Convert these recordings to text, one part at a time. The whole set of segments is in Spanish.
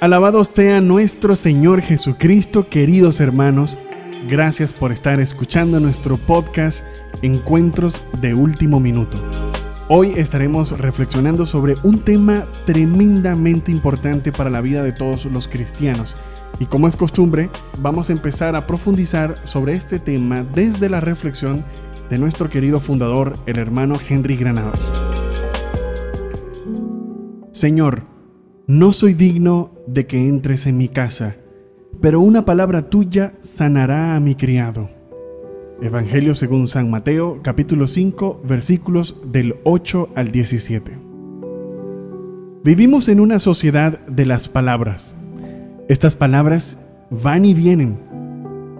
Alabado sea nuestro Señor Jesucristo, queridos hermanos. Gracias por estar escuchando nuestro podcast Encuentros de Último Minuto. Hoy estaremos reflexionando sobre un tema tremendamente importante para la vida de todos los cristianos. Y como es costumbre, vamos a empezar a profundizar sobre este tema desde la reflexión de nuestro querido fundador, el hermano Henry Granados. Señor, no soy digno de que entres en mi casa, pero una palabra tuya sanará a mi criado. Evangelio según San Mateo, capítulo 5, versículos del 8 al 17. Vivimos en una sociedad de las palabras. Estas palabras van y vienen.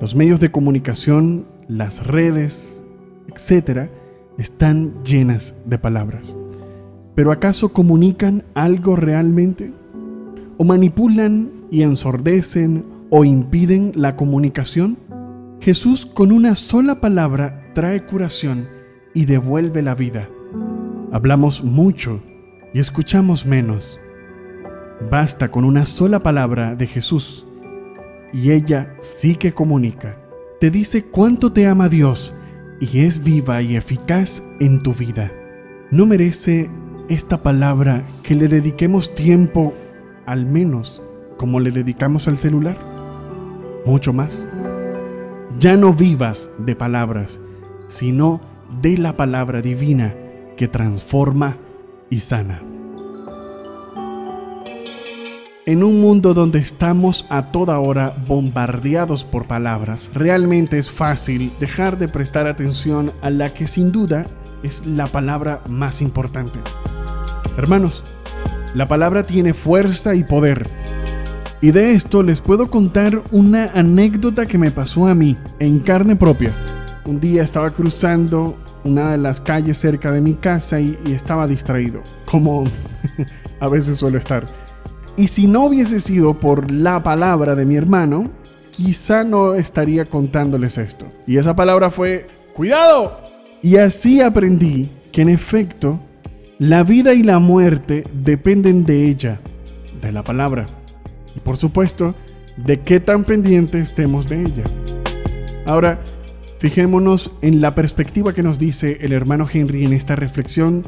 Los medios de comunicación, las redes, etc., están llenas de palabras. ¿Pero acaso comunican algo realmente? ¿O manipulan y ensordecen o impiden la comunicación? Jesús con una sola palabra trae curación y devuelve la vida. Hablamos mucho y escuchamos menos. Basta con una sola palabra de Jesús y ella sí que comunica. Te dice cuánto te ama Dios y es viva y eficaz en tu vida. ¿No merece esta palabra que le dediquemos tiempo, al menos como le dedicamos al celular? Mucho más. Ya no vivas de palabras, sino de la palabra divina que transforma y sana. En un mundo donde estamos a toda hora bombardeados por palabras, realmente es fácil dejar de prestar atención a la que sin duda es la palabra más importante. Hermanos, la palabra tiene fuerza y poder. Y de esto les puedo contar una anécdota que me pasó a mí en carne propia. Un día estaba cruzando una de las calles cerca de mi casa y, estaba distraído, como a veces suelo estar. Y si no hubiese sido por la palabra de mi hermano, quizá no estaría contándoles esto. Y esa palabra fue, cuidado. Y así aprendí que en efecto la vida y la muerte dependen de ella, de la palabra. Y por supuesto, de qué tan pendientes estemos de ella. Ahora, fijémonos en la perspectiva que nos dice el hermano Henry en esta reflexión,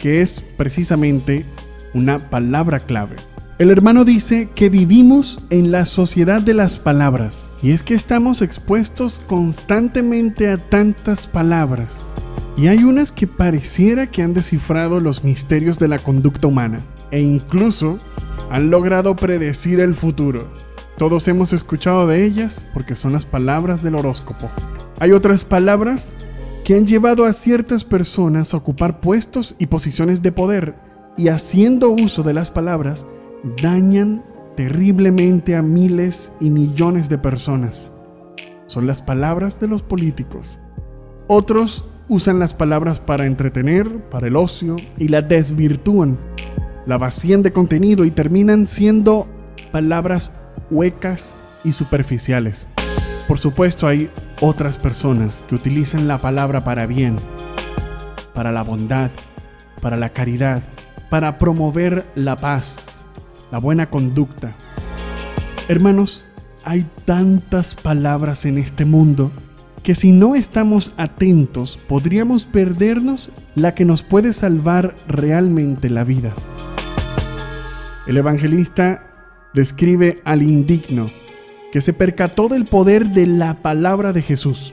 que es precisamente una palabra clave. El hermano dice que vivimos en la sociedad de las palabras, y es que estamos expuestos constantemente a tantas palabras y hay unas que pareciera que han descifrado los misterios de la conducta humana e incluso han logrado predecir el futuro. Todos hemos escuchado de ellas porque son las palabras del horóscopo. Hay otras palabras que han llevado a ciertas personas a ocupar puestos y posiciones de poder y haciendo uso de las palabras dañan terriblemente a miles y millones de personas. Son las palabras de los políticos. Otros usan las palabras para entretener, para el ocio y la desvirtúan, la vacían de contenido y terminan siendo palabras huecas y superficiales. Por supuesto hay otras personas que utilizan la palabra para bien, para la bondad, para la caridad, para promover la paz, la buena conducta. Hermanos, hay tantas palabras en este mundo que si no estamos atentos podríamos perdernos la que nos puede salvar realmente la vida. El evangelista describe al indigno que se percató del poder de la palabra de Jesús.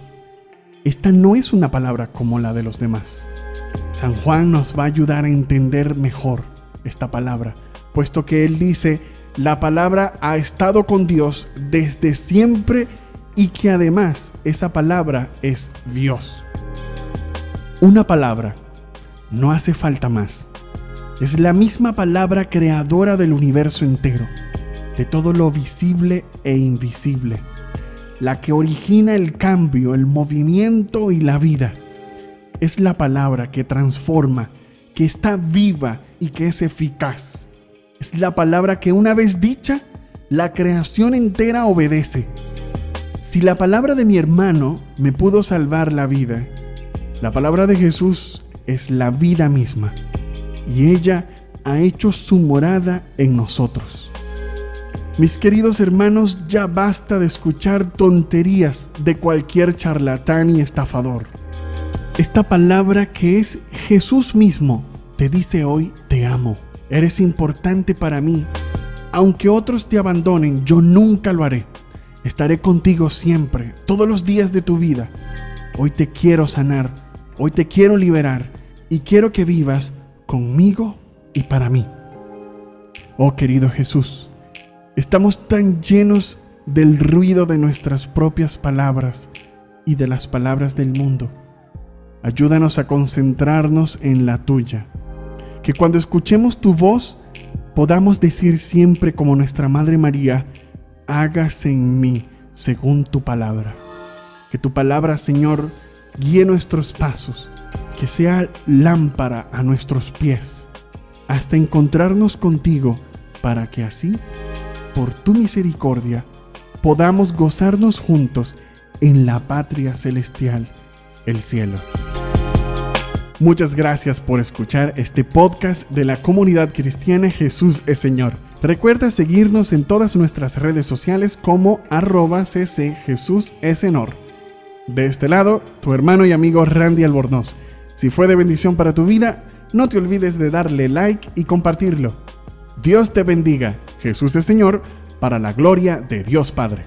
Esta no es una palabra como la de los demás. San Juan nos va a ayudar a entender mejor esta palabra, puesto que él dice, la palabra ha estado con Dios desde siempre y que además esa palabra es Dios. Una palabra, no hace falta más. Es la misma palabra creadora del universo entero, de todo lo visible e invisible, la que origina el cambio, el movimiento y la vida. Es la palabra que transforma, que está viva y que es eficaz. Es la palabra que una vez dicha, la creación entera obedece si la palabra de mi hermano me pudo salvar la vida, la palabra de Jesús es la vida misma y ella ha hecho su morada en nosotros. Mis queridos hermanos, ya basta de escuchar tonterías de cualquier charlatán y estafador. Esta palabra que es Jesús mismo te dice hoy te amo. Eres importante para mí. Aunque otros te abandonen, yo nunca lo haré. Estaré contigo siempre, todos los días de tu vida. Hoy te quiero sanar, hoy te quiero liberar y quiero que vivas conmigo y para mí. Oh querido Jesús, estamos tan llenos del ruido de nuestras propias palabras y de las palabras del mundo. Ayúdanos a concentrarnos en la tuya. Que cuando escuchemos tu voz podamos decir siempre como nuestra Madre María, hágase en mí según tu palabra. Que tu palabra, Señor, guíe nuestros pasos, que sea lámpara a nuestros pies, hasta encontrarnos contigo, para que así, por tu misericordia, podamos gozarnos juntos en la patria celestial, el cielo. Muchas gracias por escuchar este podcast de la comunidad cristiana Jesús es Señor. Recuerda seguirnos en todas nuestras redes sociales como arroba cc Jesús es De este lado, tu hermano y amigo Randy Albornoz. Si fue de bendición para tu vida, no te olvides de darle like y compartirlo. Dios te bendiga. Jesús es Señor, para la gloria de Dios Padre.